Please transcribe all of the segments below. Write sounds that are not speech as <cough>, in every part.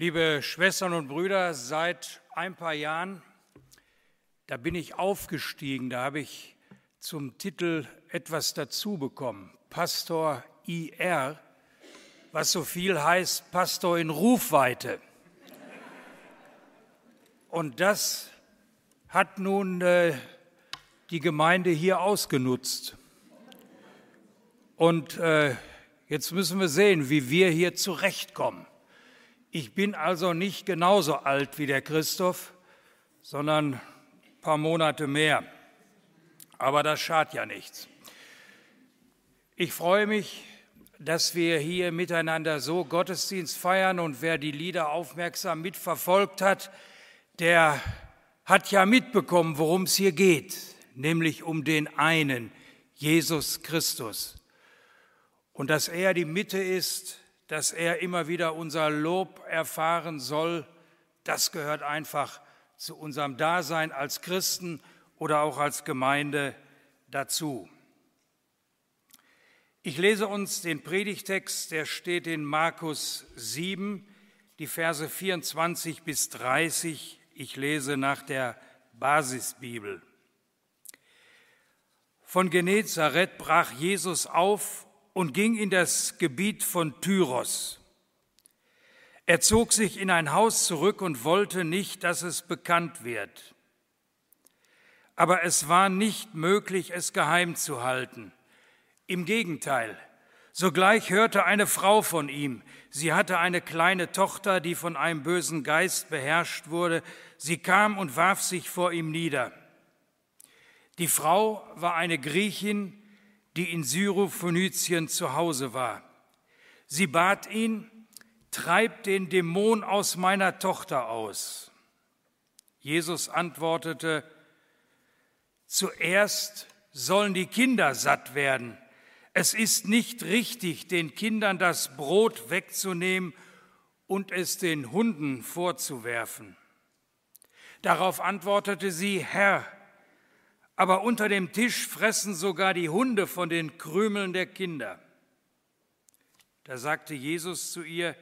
Liebe Schwestern und Brüder, seit ein paar Jahren, da bin ich aufgestiegen, da habe ich zum Titel etwas dazu bekommen, Pastor IR, was so viel heißt Pastor in Rufweite. Und das hat nun äh, die Gemeinde hier ausgenutzt. Und äh, jetzt müssen wir sehen, wie wir hier zurechtkommen. Ich bin also nicht genauso alt wie der Christoph, sondern ein paar Monate mehr. Aber das schadet ja nichts. Ich freue mich, dass wir hier miteinander so Gottesdienst feiern und wer die Lieder aufmerksam mitverfolgt hat, der hat ja mitbekommen, worum es hier geht, nämlich um den einen, Jesus Christus und dass er die Mitte ist, dass er immer wieder unser Lob erfahren soll, das gehört einfach zu unserem Dasein als Christen oder auch als Gemeinde dazu. Ich lese uns den Predigtext, der steht in Markus 7, die Verse 24 bis 30. Ich lese nach der Basisbibel. Von Genezareth brach Jesus auf und ging in das Gebiet von Tyros. Er zog sich in ein Haus zurück und wollte nicht, dass es bekannt wird. Aber es war nicht möglich, es geheim zu halten. Im Gegenteil, sogleich hörte eine Frau von ihm. Sie hatte eine kleine Tochter, die von einem bösen Geist beherrscht wurde. Sie kam und warf sich vor ihm nieder. Die Frau war eine Griechin, die in Syrophönizien zu Hause war. Sie bat ihn, treib den Dämon aus meiner Tochter aus. Jesus antwortete, zuerst sollen die Kinder satt werden. Es ist nicht richtig, den Kindern das Brot wegzunehmen und es den Hunden vorzuwerfen. Darauf antwortete sie, Herr, aber unter dem Tisch fressen sogar die Hunde von den Krümeln der Kinder. Da sagte Jesus zu ihr,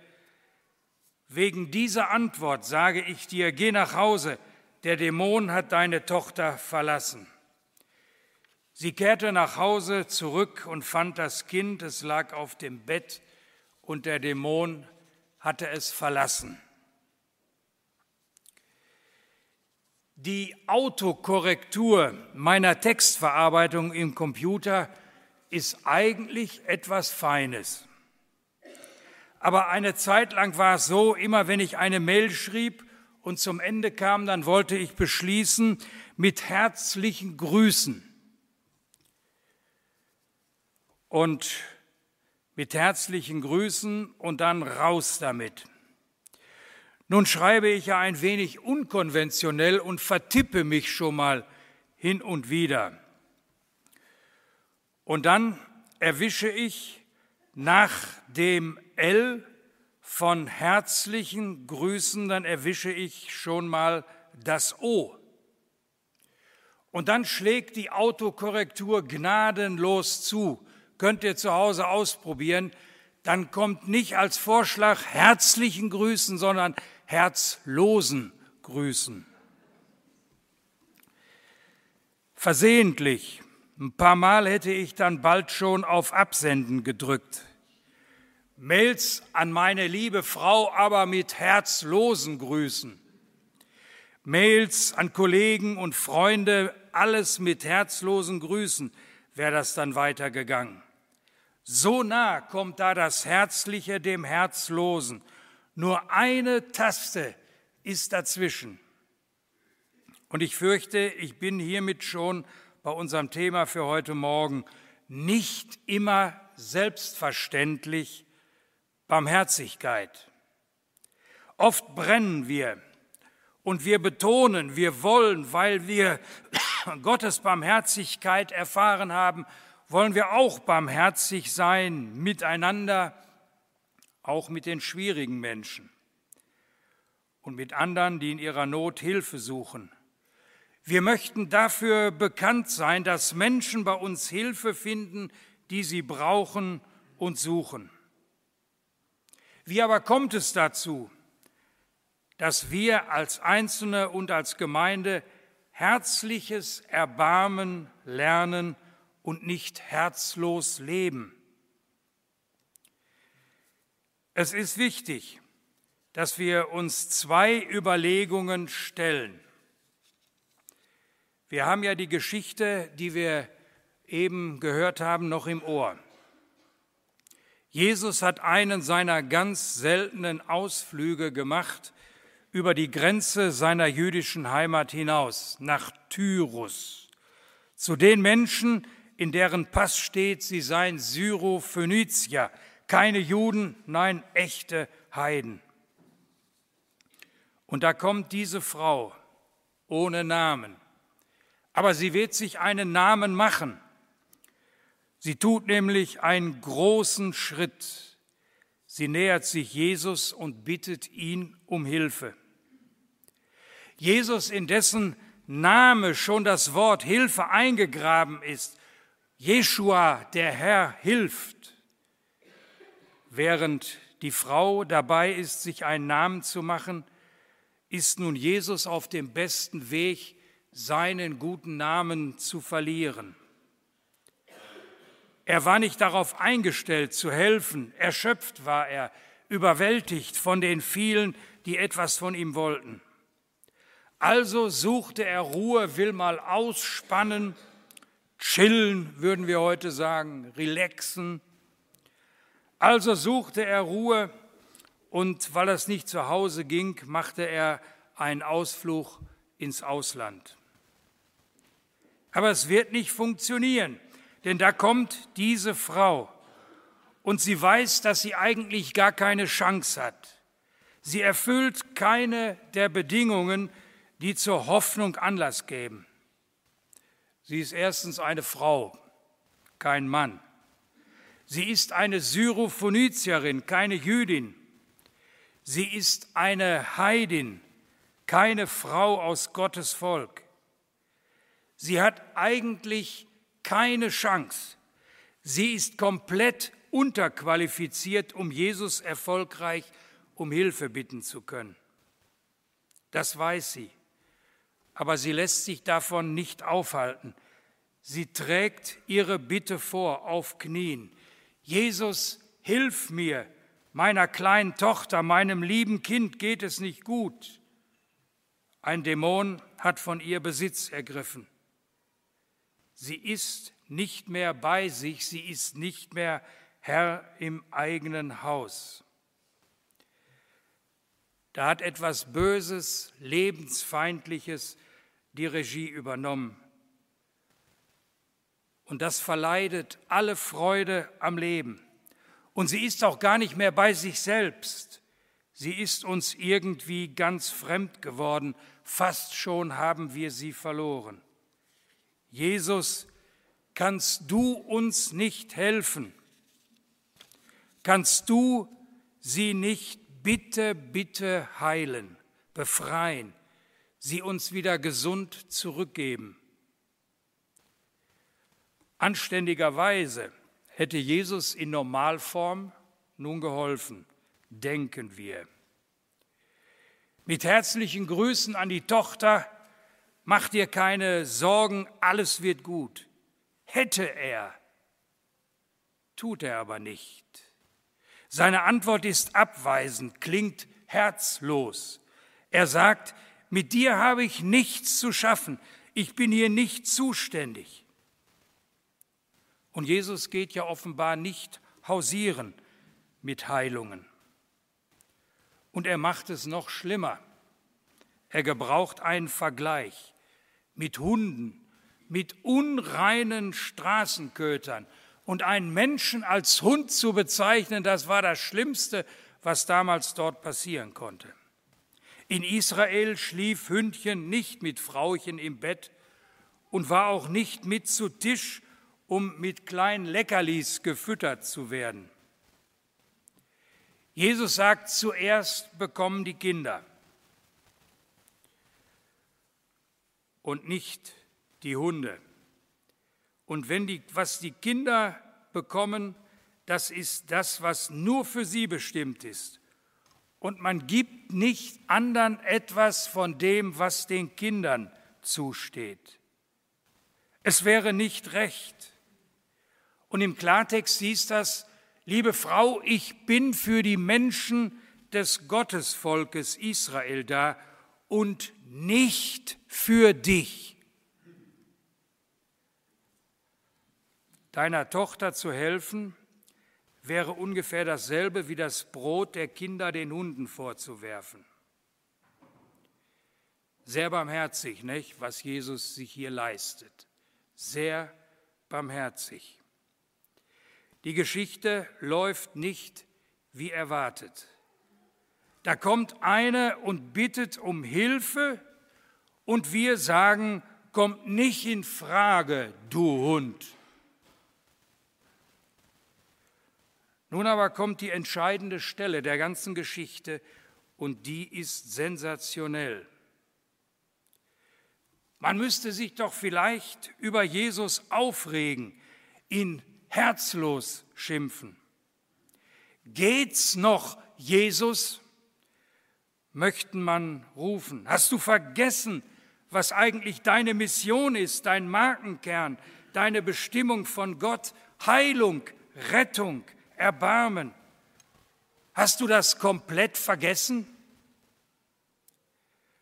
wegen dieser Antwort sage ich dir, geh nach Hause, der Dämon hat deine Tochter verlassen. Sie kehrte nach Hause zurück und fand das Kind, es lag auf dem Bett und der Dämon hatte es verlassen. Die Autokorrektur meiner Textverarbeitung im Computer ist eigentlich etwas Feines. Aber eine Zeit lang war es so, immer wenn ich eine Mail schrieb und zum Ende kam, dann wollte ich beschließen mit herzlichen Grüßen. Und mit herzlichen Grüßen und dann raus damit. Nun schreibe ich ja ein wenig unkonventionell und vertippe mich schon mal hin und wieder. Und dann erwische ich nach dem L von herzlichen Grüßen, dann erwische ich schon mal das O. Und dann schlägt die Autokorrektur gnadenlos zu. Könnt ihr zu Hause ausprobieren. Dann kommt nicht als Vorschlag herzlichen Grüßen, sondern herzlosen Grüßen. Versehentlich, ein paar Mal hätte ich dann bald schon auf Absenden gedrückt. Mails an meine liebe Frau aber mit herzlosen Grüßen. Mails an Kollegen und Freunde, alles mit herzlosen Grüßen, wäre das dann weitergegangen. So nah kommt da das Herzliche dem Herzlosen. Nur eine Taste ist dazwischen. Und ich fürchte, ich bin hiermit schon bei unserem Thema für heute Morgen nicht immer selbstverständlich Barmherzigkeit. Oft brennen wir und wir betonen, wir wollen, weil wir <coughs> Gottes Barmherzigkeit erfahren haben, wollen wir auch barmherzig sein miteinander auch mit den schwierigen Menschen und mit anderen, die in ihrer Not Hilfe suchen. Wir möchten dafür bekannt sein, dass Menschen bei uns Hilfe finden, die sie brauchen und suchen. Wie aber kommt es dazu, dass wir als Einzelne und als Gemeinde herzliches Erbarmen lernen und nicht herzlos leben. Es ist wichtig, dass wir uns zwei Überlegungen stellen. Wir haben ja die Geschichte, die wir eben gehört haben, noch im Ohr. Jesus hat einen seiner ganz seltenen Ausflüge gemacht über die Grenze seiner jüdischen Heimat hinaus, nach Tyrus, zu den Menschen, in deren Pass steht, sie seien Syrophönizier, keine Juden, nein, echte Heiden. Und da kommt diese Frau ohne Namen, aber sie wird sich einen Namen machen. Sie tut nämlich einen großen Schritt. Sie nähert sich Jesus und bittet ihn um Hilfe. Jesus, in dessen Name schon das Wort Hilfe eingegraben ist, Jeshua, der Herr, hilft, während die Frau dabei ist, sich einen Namen zu machen, ist nun Jesus auf dem besten Weg, seinen guten Namen zu verlieren. Er war nicht darauf eingestellt zu helfen, erschöpft war er, überwältigt von den vielen, die etwas von ihm wollten. Also suchte er Ruhe, will mal ausspannen, chillen, würden wir heute sagen, relaxen. Also suchte er Ruhe und weil es nicht zu Hause ging, machte er einen Ausflug ins Ausland. Aber es wird nicht funktionieren. Denn da kommt diese Frau und sie weiß, dass sie eigentlich gar keine Chance hat. Sie erfüllt keine der Bedingungen, die zur Hoffnung Anlass geben. Sie ist erstens eine Frau, kein Mann. Sie ist eine Syrophönizierin, keine Jüdin. Sie ist eine Heidin, keine Frau aus Gottes Volk. Sie hat eigentlich keine Chance. Sie ist komplett unterqualifiziert, um Jesus erfolgreich um Hilfe bitten zu können. Das weiß sie. Aber sie lässt sich davon nicht aufhalten. Sie trägt ihre Bitte vor auf Knien. Jesus, hilf mir, meiner kleinen Tochter, meinem lieben Kind geht es nicht gut. Ein Dämon hat von ihr Besitz ergriffen. Sie ist nicht mehr bei sich, sie ist nicht mehr Herr im eigenen Haus. Da hat etwas Böses, Lebensfeindliches die Regie übernommen. Und das verleidet alle Freude am Leben. Und sie ist auch gar nicht mehr bei sich selbst. Sie ist uns irgendwie ganz fremd geworden. Fast schon haben wir sie verloren. Jesus, kannst du uns nicht helfen? Kannst du sie nicht bitte, bitte heilen, befreien, sie uns wieder gesund zurückgeben? Anständigerweise hätte Jesus in Normalform nun geholfen, denken wir. Mit herzlichen Grüßen an die Tochter Mach dir keine Sorgen, alles wird gut. Hätte er, tut er aber nicht. Seine Antwort ist abweisend, klingt herzlos. Er sagt, mit dir habe ich nichts zu schaffen, ich bin hier nicht zuständig. Und Jesus geht ja offenbar nicht hausieren mit Heilungen. Und er macht es noch schlimmer. Er gebraucht einen Vergleich mit Hunden, mit unreinen Straßenkötern. Und einen Menschen als Hund zu bezeichnen, das war das Schlimmste, was damals dort passieren konnte. In Israel schlief Hündchen nicht mit Frauchen im Bett und war auch nicht mit zu Tisch, um mit kleinen Leckerlis gefüttert zu werden. Jesus sagt, zuerst bekommen die Kinder. und nicht die Hunde. Und wenn die, was die Kinder bekommen, das ist das, was nur für sie bestimmt ist. und man gibt nicht anderen etwas von dem, was den Kindern zusteht. Es wäre nicht recht. Und im Klartext hieß das, liebe Frau, ich bin für die Menschen des Gottesvolkes Israel da und nicht für dich. Deiner Tochter zu helfen, wäre ungefähr dasselbe wie das Brot der Kinder den Hunden vorzuwerfen. Sehr barmherzig, nicht, was Jesus sich hier leistet. Sehr barmherzig. Die Geschichte läuft nicht wie erwartet. Da kommt eine und bittet um Hilfe und wir sagen, kommt nicht in Frage, du Hund. Nun aber kommt die entscheidende Stelle der ganzen Geschichte und die ist sensationell. Man müsste sich doch vielleicht über Jesus aufregen, ihn herzlos schimpfen. Geht's noch, Jesus? möchten man rufen. Hast du vergessen, was eigentlich deine Mission ist, dein Markenkern, deine Bestimmung von Gott, Heilung, Rettung, Erbarmen. Hast du das komplett vergessen?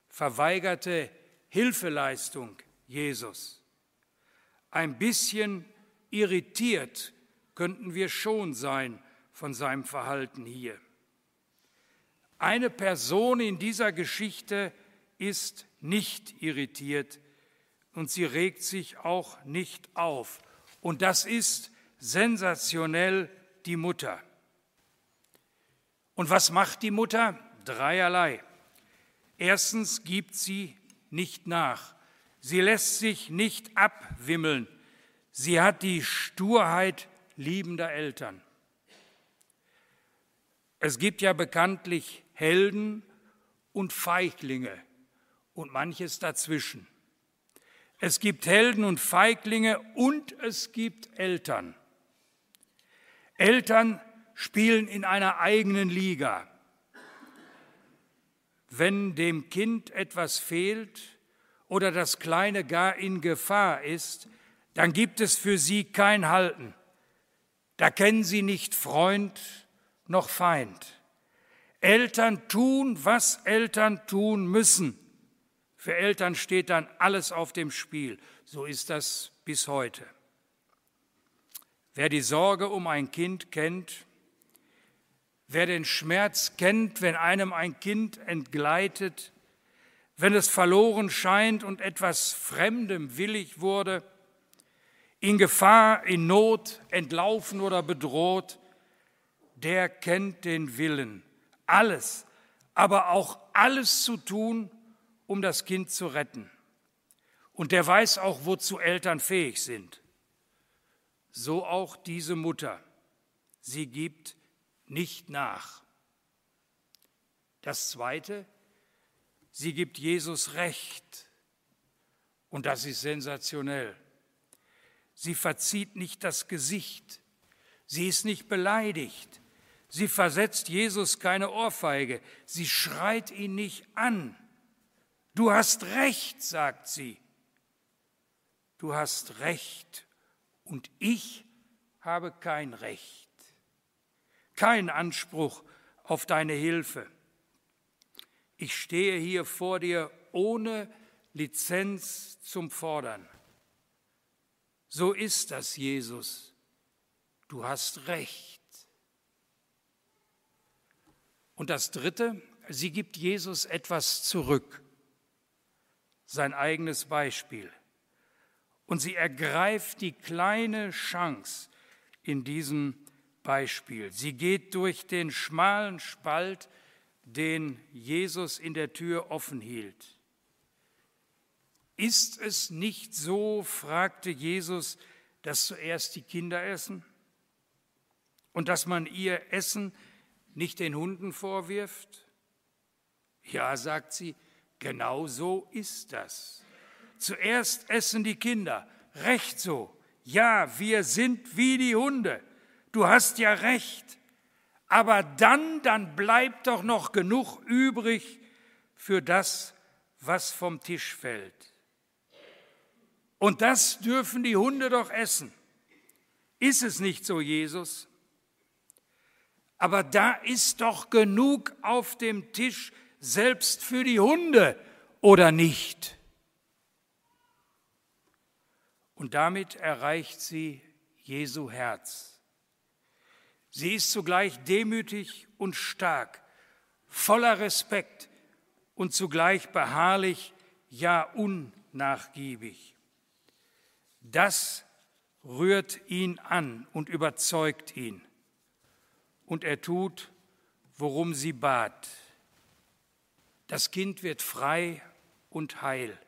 Verweigerte Hilfeleistung Jesus. Ein bisschen irritiert könnten wir schon sein von seinem Verhalten hier. Eine Person in dieser Geschichte ist nicht irritiert und sie regt sich auch nicht auf. Und das ist sensationell die Mutter. Und was macht die Mutter? Dreierlei. Erstens gibt sie nicht nach. Sie lässt sich nicht abwimmeln. Sie hat die Sturheit liebender Eltern. Es gibt ja bekanntlich Helden und Feiglinge und manches dazwischen. Es gibt Helden und Feiglinge und es gibt Eltern. Eltern spielen in einer eigenen Liga. Wenn dem Kind etwas fehlt oder das Kleine gar in Gefahr ist, dann gibt es für sie kein Halten. Da kennen sie nicht Freund noch Feind. Eltern tun, was Eltern tun müssen. Für Eltern steht dann alles auf dem Spiel. So ist das bis heute. Wer die Sorge um ein Kind kennt, wer den Schmerz kennt, wenn einem ein Kind entgleitet, wenn es verloren scheint und etwas Fremdem willig wurde, in Gefahr, in Not, entlaufen oder bedroht, der kennt den Willen, alles, aber auch alles zu tun, um das Kind zu retten. Und der weiß auch, wozu Eltern fähig sind so auch diese Mutter. Sie gibt nicht nach. Das Zweite, sie gibt Jesus Recht. Und das ist sensationell. Sie verzieht nicht das Gesicht. Sie ist nicht beleidigt. Sie versetzt Jesus keine Ohrfeige. Sie schreit ihn nicht an. Du hast recht, sagt sie. Du hast recht und ich habe kein Recht, keinen Anspruch auf deine Hilfe. Ich stehe hier vor dir ohne Lizenz zum Fordern. So ist das, Jesus. Du hast recht. Und das Dritte, sie gibt Jesus etwas zurück, sein eigenes Beispiel. Und sie ergreift die kleine Chance in diesem Beispiel. Sie geht durch den schmalen Spalt, den Jesus in der Tür offen hielt. Ist es nicht so, fragte Jesus, dass zuerst die Kinder essen und dass man ihr Essen nicht den Hunden vorwirft? Ja, sagt sie, genau so ist das. Zuerst essen die Kinder. Recht so. Ja, wir sind wie die Hunde. Du hast ja recht. aber dann, dann bleibt doch noch genug übrig für das, was vom Tisch fällt. Und das dürfen die Hunde doch essen. Ist es nicht so, Jesus? Aber da ist doch genug auf dem Tisch, selbst für die Hunde, oder nicht? Und damit erreicht sie Jesu Herz. Sie ist zugleich demütig und stark, voller Respekt und zugleich beharrlich, ja unnachgiebig. Das rührt ihn an und überzeugt ihn. Und er tut, worum sie bat. Das Kind wird frei und heil.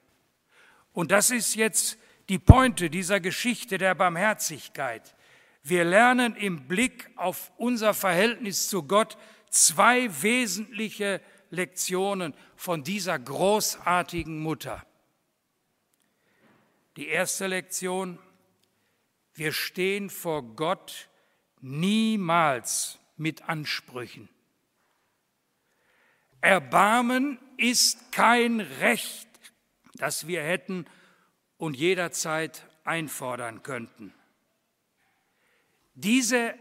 Und das ist jetzt die Pointe dieser Geschichte der Barmherzigkeit. Wir lernen im Blick auf unser Verhältnis zu Gott zwei wesentliche Lektionen von dieser großartigen Mutter. Die erste Lektion, wir stehen vor Gott niemals mit Ansprüchen. Erbarmen ist kein Recht, das wir hätten und jederzeit einfordern könnten. Diese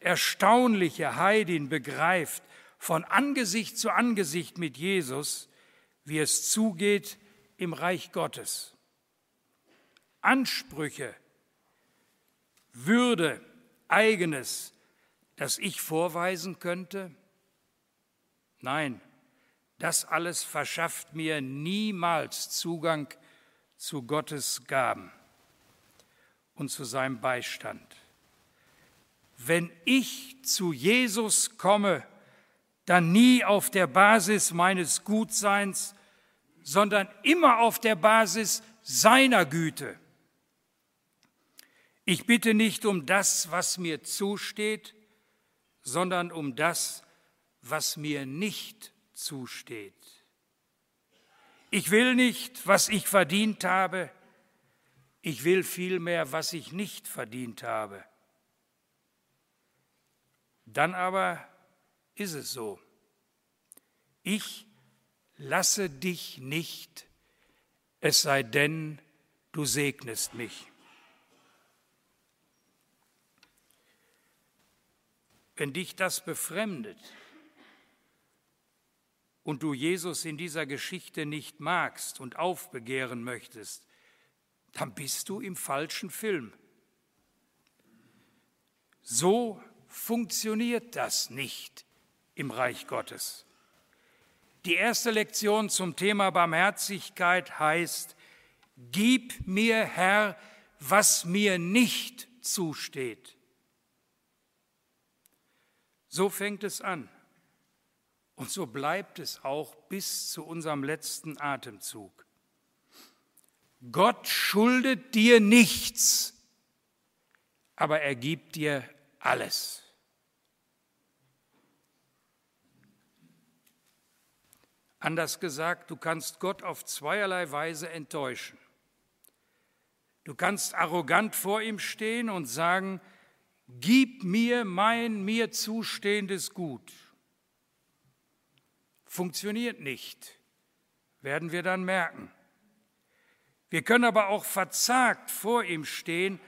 erstaunliche Heidin begreift von Angesicht zu Angesicht mit Jesus, wie es zugeht im Reich Gottes. Ansprüche, Würde, eigenes, das ich vorweisen könnte? Nein, das alles verschafft mir niemals Zugang zu Gottes Gaben und zu seinem Beistand. Wenn ich zu Jesus komme, dann nie auf der Basis meines Gutseins, sondern immer auf der Basis seiner Güte. Ich bitte nicht um das, was mir zusteht, sondern um das, was mir nicht zusteht. Ich will nicht, was ich verdient habe, ich will vielmehr, was ich nicht verdient habe. Dann aber ist es so. Ich lasse dich nicht, es sei denn, du segnest mich. Wenn dich das befremdet und du Jesus in dieser Geschichte nicht magst und aufbegehren möchtest, dann bist du im falschen Film. So funktioniert das nicht im Reich Gottes. Die erste Lektion zum Thema Barmherzigkeit heißt, Gib mir, Herr, was mir nicht zusteht. So fängt es an. Und so bleibt es auch bis zu unserem letzten Atemzug. Gott schuldet dir nichts, aber er gibt dir alles. Anders gesagt, du kannst Gott auf zweierlei Weise enttäuschen. Du kannst arrogant vor ihm stehen und sagen, gib mir mein mir zustehendes Gut. Funktioniert nicht, werden wir dann merken. Wir können aber auch verzagt vor ihm stehen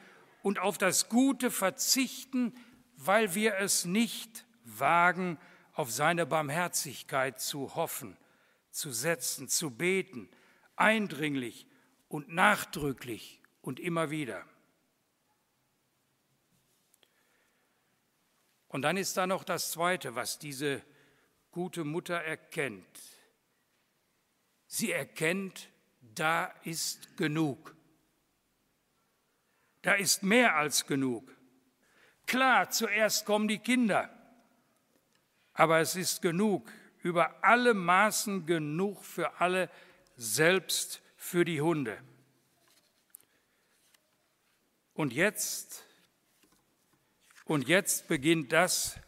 und auf das Gute verzichten, weil wir es nicht wagen, auf seine Barmherzigkeit zu hoffen, zu setzen, zu beten, eindringlich und nachdrücklich und immer wieder. Und dann ist da noch das Zweite, was diese gute Mutter erkennt. Sie erkennt, da ist genug. Da ist mehr als genug. Klar, zuerst kommen die Kinder, aber es ist genug, über alle Maßen genug für alle, selbst für die Hunde. Und jetzt und jetzt beginnt das,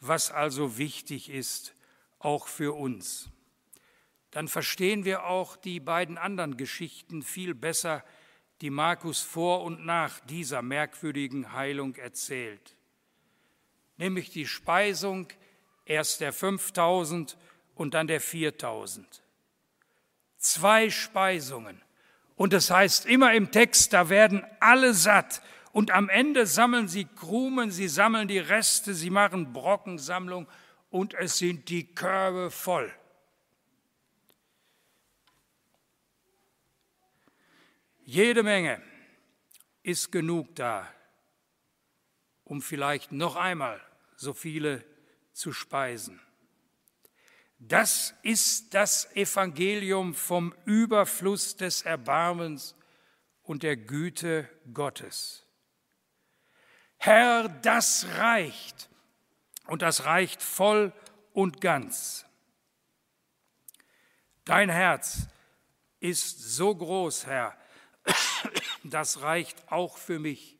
was also wichtig ist, auch für uns. Dann verstehen wir auch die beiden anderen Geschichten viel besser, die Markus vor und nach dieser merkwürdigen Heilung erzählt. nämlich die Speisung erst der 5000 und dann der 4000. Zwei Speisungen. Und es das heißt immer im Text, da werden alle satt. Und am Ende sammeln sie Krumen, sie sammeln die Reste, sie machen Brockensammlung und es sind die Körbe voll. Jede Menge ist genug da, um vielleicht noch einmal so viele zu speisen. Das ist das Evangelium vom Überfluss des Erbarmens und der Güte Gottes. Herr, das reicht und das reicht voll und ganz. Dein Herz ist so groß, Herr, <coughs> das reicht auch für mich.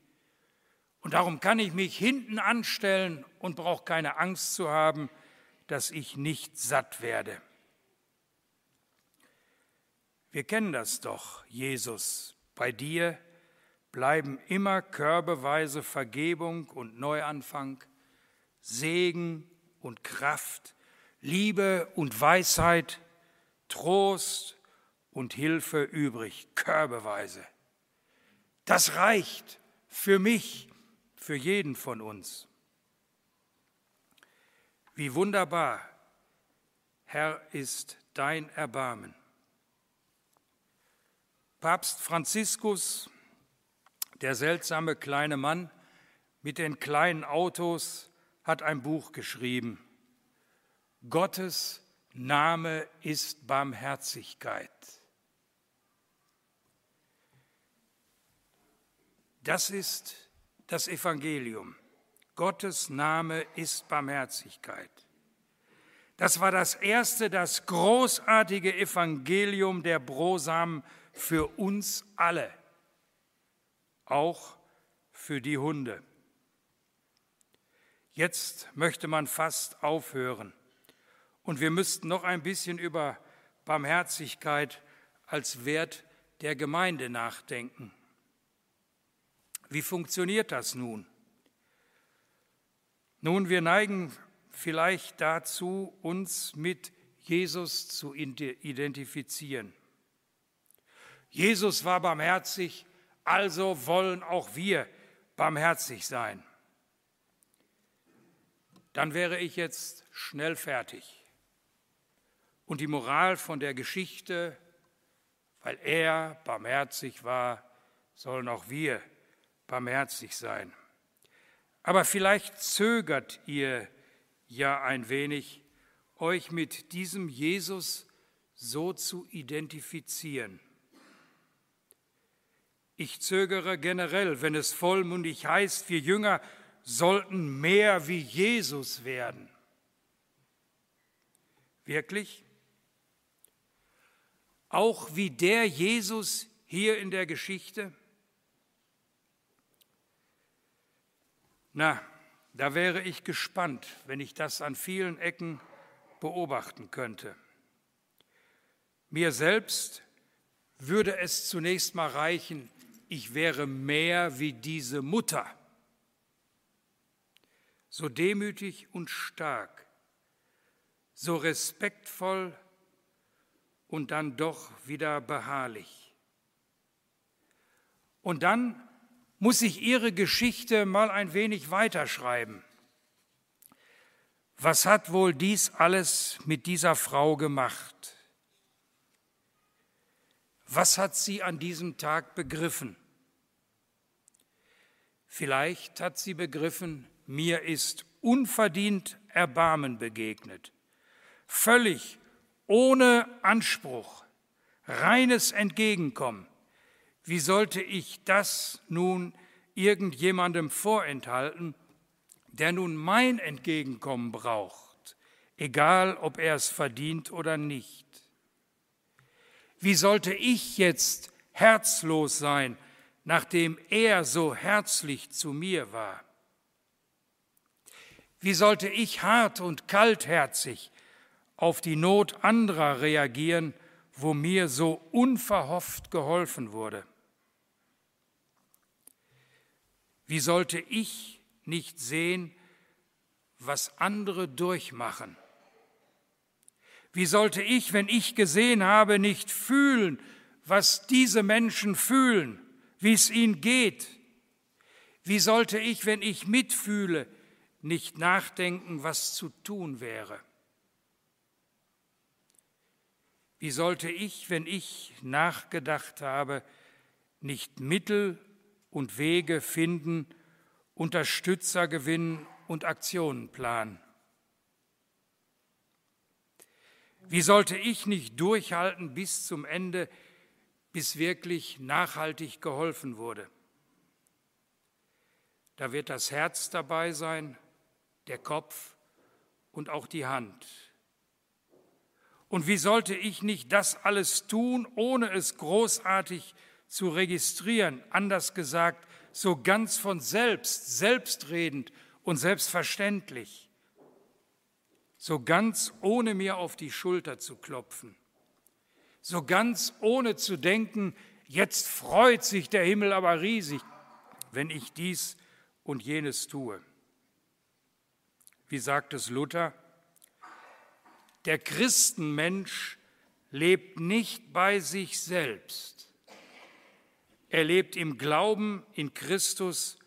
Und darum kann ich mich hinten anstellen und brauche keine Angst zu haben, dass ich nicht satt werde. Wir kennen das doch, Jesus. Bei dir bleiben immer körbeweise Vergebung und Neuanfang, Segen und Kraft, Liebe und Weisheit, Trost und Hilfe übrig, körbeweise. Das reicht für mich, für jeden von uns. Wie wunderbar, Herr, ist dein Erbarmen. Papst Franziskus, der seltsame kleine Mann mit den kleinen Autos, hat ein Buch geschrieben. Gottes Name ist Barmherzigkeit. Das ist das Evangelium. Gottes Name ist Barmherzigkeit. Das war das erste, das großartige Evangelium der Brosamen für uns alle, auch für die Hunde. Jetzt möchte man fast aufhören und wir müssten noch ein bisschen über Barmherzigkeit als Wert der Gemeinde nachdenken. Wie funktioniert das nun? Nun, wir neigen vielleicht dazu, uns mit Jesus zu identifizieren. Jesus war barmherzig, also wollen auch wir barmherzig sein. Dann wäre ich jetzt schnell fertig. Und die Moral von der Geschichte, weil er barmherzig war, sollen auch wir barmherzig sein. Aber vielleicht zögert ihr ja ein wenig, euch mit diesem Jesus so zu identifizieren. Ich zögere generell, wenn es vollmundig heißt, wir Jünger sollten mehr wie Jesus werden. Wirklich? Auch wie der Jesus hier in der Geschichte? Na, da wäre ich gespannt, wenn ich das an vielen Ecken beobachten könnte. Mir selbst würde es zunächst mal reichen, ich wäre mehr wie diese Mutter, so demütig und stark, so respektvoll und dann doch wieder beharrlich. Und dann muss ich ihre Geschichte mal ein wenig weiterschreiben. Was hat wohl dies alles mit dieser Frau gemacht? Was hat sie an diesem Tag begriffen? Vielleicht hat sie begriffen, mir ist unverdient Erbarmen begegnet, völlig ohne Anspruch, reines Entgegenkommen. Wie sollte ich das nun irgendjemandem vorenthalten, der nun mein Entgegenkommen braucht, egal ob er es verdient oder nicht? Wie sollte ich jetzt herzlos sein, nachdem er so herzlich zu mir war? Wie sollte ich hart und kaltherzig auf die Not anderer reagieren, wo mir so unverhofft geholfen wurde? Wie sollte ich nicht sehen, was andere durchmachen? Wie sollte ich, wenn ich gesehen habe, nicht fühlen, was diese Menschen fühlen, wie es ihnen geht? Wie sollte ich, wenn ich mitfühle, nicht nachdenken, was zu tun wäre? Wie sollte ich, wenn ich nachgedacht habe, nicht Mittel und Wege finden, Unterstützer gewinnen und Aktionen planen? Wie sollte ich nicht durchhalten bis zum Ende, bis wirklich nachhaltig geholfen wurde? Da wird das Herz dabei sein, der Kopf und auch die Hand. Und wie sollte ich nicht das alles tun, ohne es großartig zu registrieren, anders gesagt, so ganz von selbst, selbstredend und selbstverständlich, so ganz ohne mir auf die Schulter zu klopfen, so ganz ohne zu denken, jetzt freut sich der Himmel aber riesig, wenn ich dies und jenes tue. Wie sagt es Luther? Der Christenmensch lebt nicht bei sich selbst. Er lebt im Glauben in Christus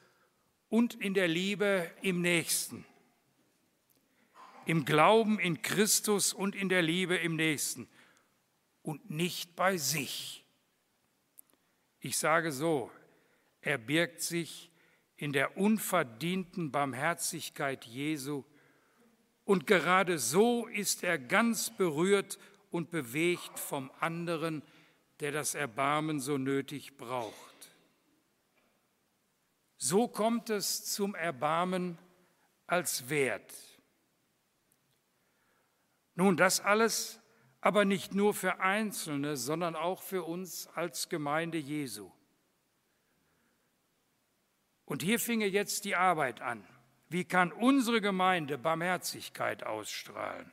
und in der Liebe im Nächsten. Im Glauben in Christus und in der Liebe im Nächsten und nicht bei sich. Ich sage so, er birgt sich in der unverdienten Barmherzigkeit Jesu und gerade so ist er ganz berührt und bewegt vom anderen, der das Erbarmen so nötig braucht. So kommt es zum Erbarmen als Wert. Nun, das alles aber nicht nur für Einzelne, sondern auch für uns als Gemeinde Jesu. Und hier finge jetzt die Arbeit an. Wie kann unsere Gemeinde Barmherzigkeit ausstrahlen?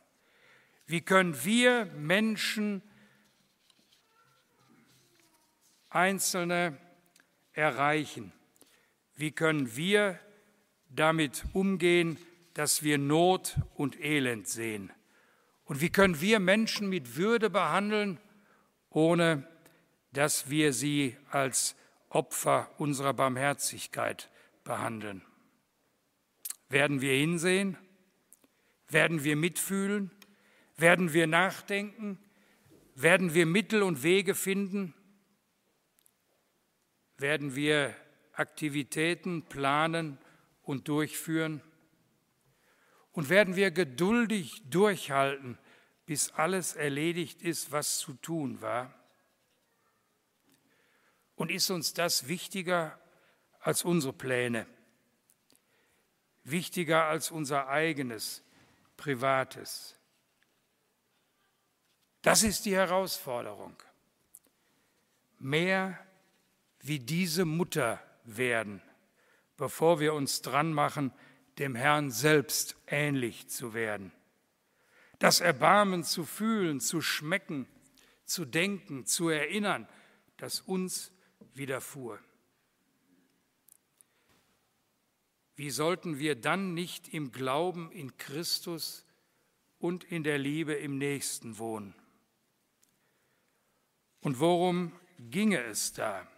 Wie können wir Menschen, Einzelne erreichen? Wie können wir damit umgehen, dass wir Not und Elend sehen? Und wie können wir Menschen mit Würde behandeln, ohne dass wir sie als Opfer unserer Barmherzigkeit behandeln. Werden wir hinsehen? Werden wir mitfühlen? Werden wir nachdenken? Werden wir Mittel und Wege finden? Werden wir Aktivitäten planen und durchführen? Und werden wir geduldig durchhalten, bis alles erledigt ist, was zu tun war? Und ist uns das wichtiger als unsere Pläne, wichtiger als unser eigenes Privates? Das ist die Herausforderung. Mehr wie diese Mutter werden, bevor wir uns dran machen, dem Herrn selbst ähnlich zu werden. Das Erbarmen zu fühlen, zu schmecken, zu denken, zu erinnern, das uns widerfuhr. Wie sollten wir dann nicht im Glauben in Christus und in der Liebe im Nächsten wohnen? Und worum ginge es da?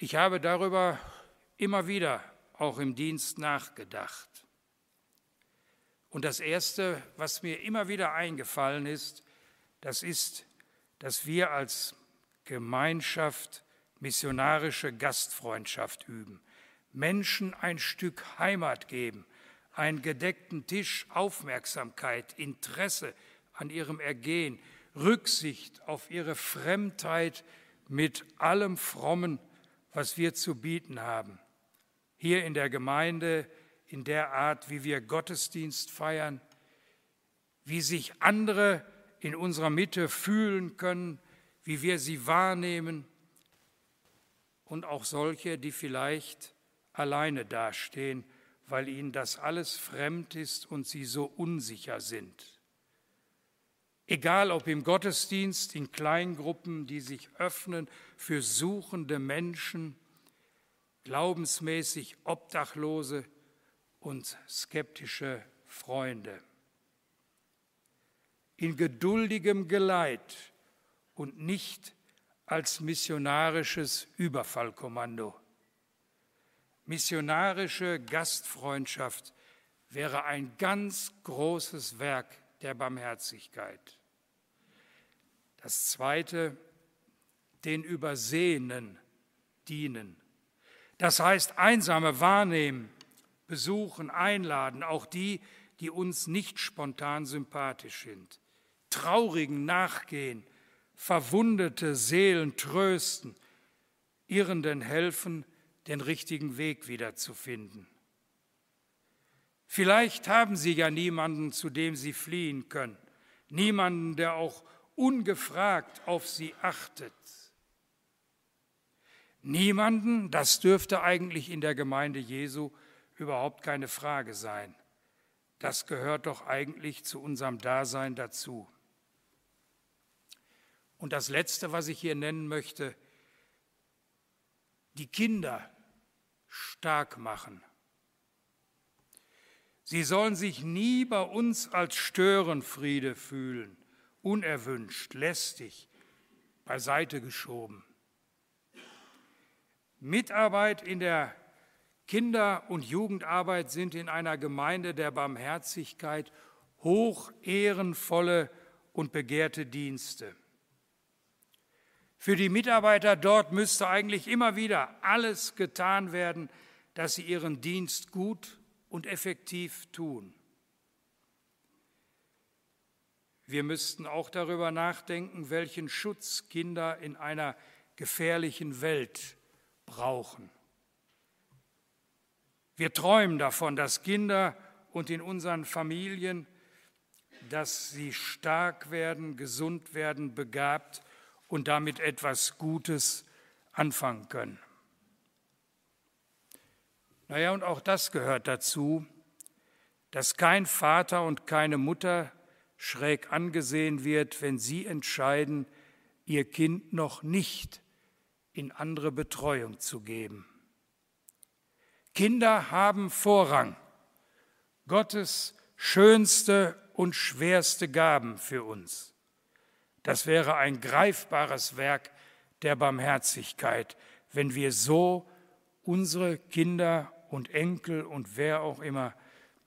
Ich habe darüber immer wieder auch im Dienst nachgedacht. Und das Erste, was mir immer wieder eingefallen ist, das ist, dass wir als Gemeinschaft missionarische Gastfreundschaft üben, Menschen ein Stück Heimat geben, einen gedeckten Tisch, Aufmerksamkeit, Interesse an ihrem Ergehen, Rücksicht auf ihre Fremdheit mit allem Frommen, was wir zu bieten haben. Hier in der Gemeinde, in der Art, wie wir Gottesdienst feiern, wie sich andere in unserer Mitte fühlen können, wie wir sie wahrnehmen und auch solche, die vielleicht alleine dastehen, weil ihnen das alles fremd ist und sie so unsicher sind. Egal ob im Gottesdienst, in Kleingruppen, die sich öffnen für suchende Menschen, glaubensmäßig Obdachlose und skeptische Freunde. In geduldigem Geleit und nicht als missionarisches Überfallkommando. Missionarische Gastfreundschaft wäre ein ganz großes Werk der Barmherzigkeit. Das zweite, den Übersehenen dienen. Das heißt, Einsame wahrnehmen, besuchen, einladen, auch die, die uns nicht spontan sympathisch sind. Traurigen nachgehen, verwundete Seelen trösten, Irrenden helfen, den richtigen Weg wiederzufinden. Vielleicht haben Sie ja niemanden, zu dem Sie fliehen können, niemanden, der auch ungefragt auf Sie achtet. Niemanden, das dürfte eigentlich in der Gemeinde Jesu überhaupt keine Frage sein. Das gehört doch eigentlich zu unserem Dasein dazu. Und das Letzte, was ich hier nennen möchte, die Kinder stark machen. Sie sollen sich nie bei uns als Störenfriede fühlen, unerwünscht, lästig, beiseite geschoben. Mitarbeit in der Kinder- und Jugendarbeit sind in einer Gemeinde der Barmherzigkeit hoch ehrenvolle und begehrte Dienste. Für die Mitarbeiter dort müsste eigentlich immer wieder alles getan werden, dass sie ihren Dienst gut und effektiv tun. Wir müssten auch darüber nachdenken, welchen Schutz Kinder in einer gefährlichen Welt brauchen. Wir träumen davon, dass Kinder und in unseren Familien, dass sie stark werden, gesund werden, begabt und damit etwas Gutes anfangen können. Naja, und auch das gehört dazu, dass kein Vater und keine Mutter schräg angesehen wird, wenn sie entscheiden, ihr Kind noch nicht in andere Betreuung zu geben. Kinder haben Vorrang, Gottes schönste und schwerste Gaben für uns. Das wäre ein greifbares Werk der Barmherzigkeit, wenn wir so unsere Kinder und Enkel und wer auch immer,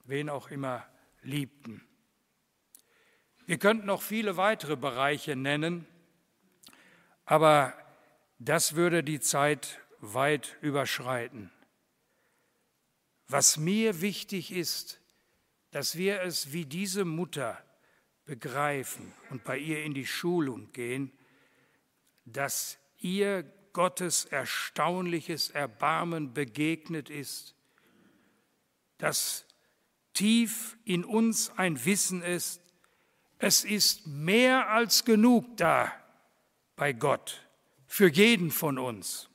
wen auch immer liebten. Wir könnten noch viele weitere Bereiche nennen, aber das würde die Zeit weit überschreiten. Was mir wichtig ist, dass wir es wie diese Mutter begreifen und bei ihr in die Schulung gehen, dass ihr Gottes erstaunliches Erbarmen begegnet ist, dass tief in uns ein Wissen ist, es ist mehr als genug da bei Gott für jeden von uns.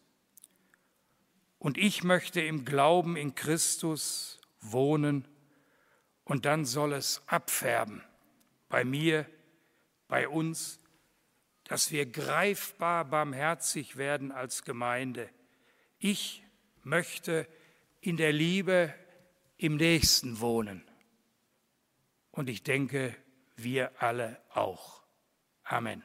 Und ich möchte im Glauben in Christus wohnen und dann soll es abfärben bei mir, bei uns, dass wir greifbar barmherzig werden als Gemeinde. Ich möchte in der Liebe im Nächsten wohnen. Und ich denke, wir alle auch. Amen.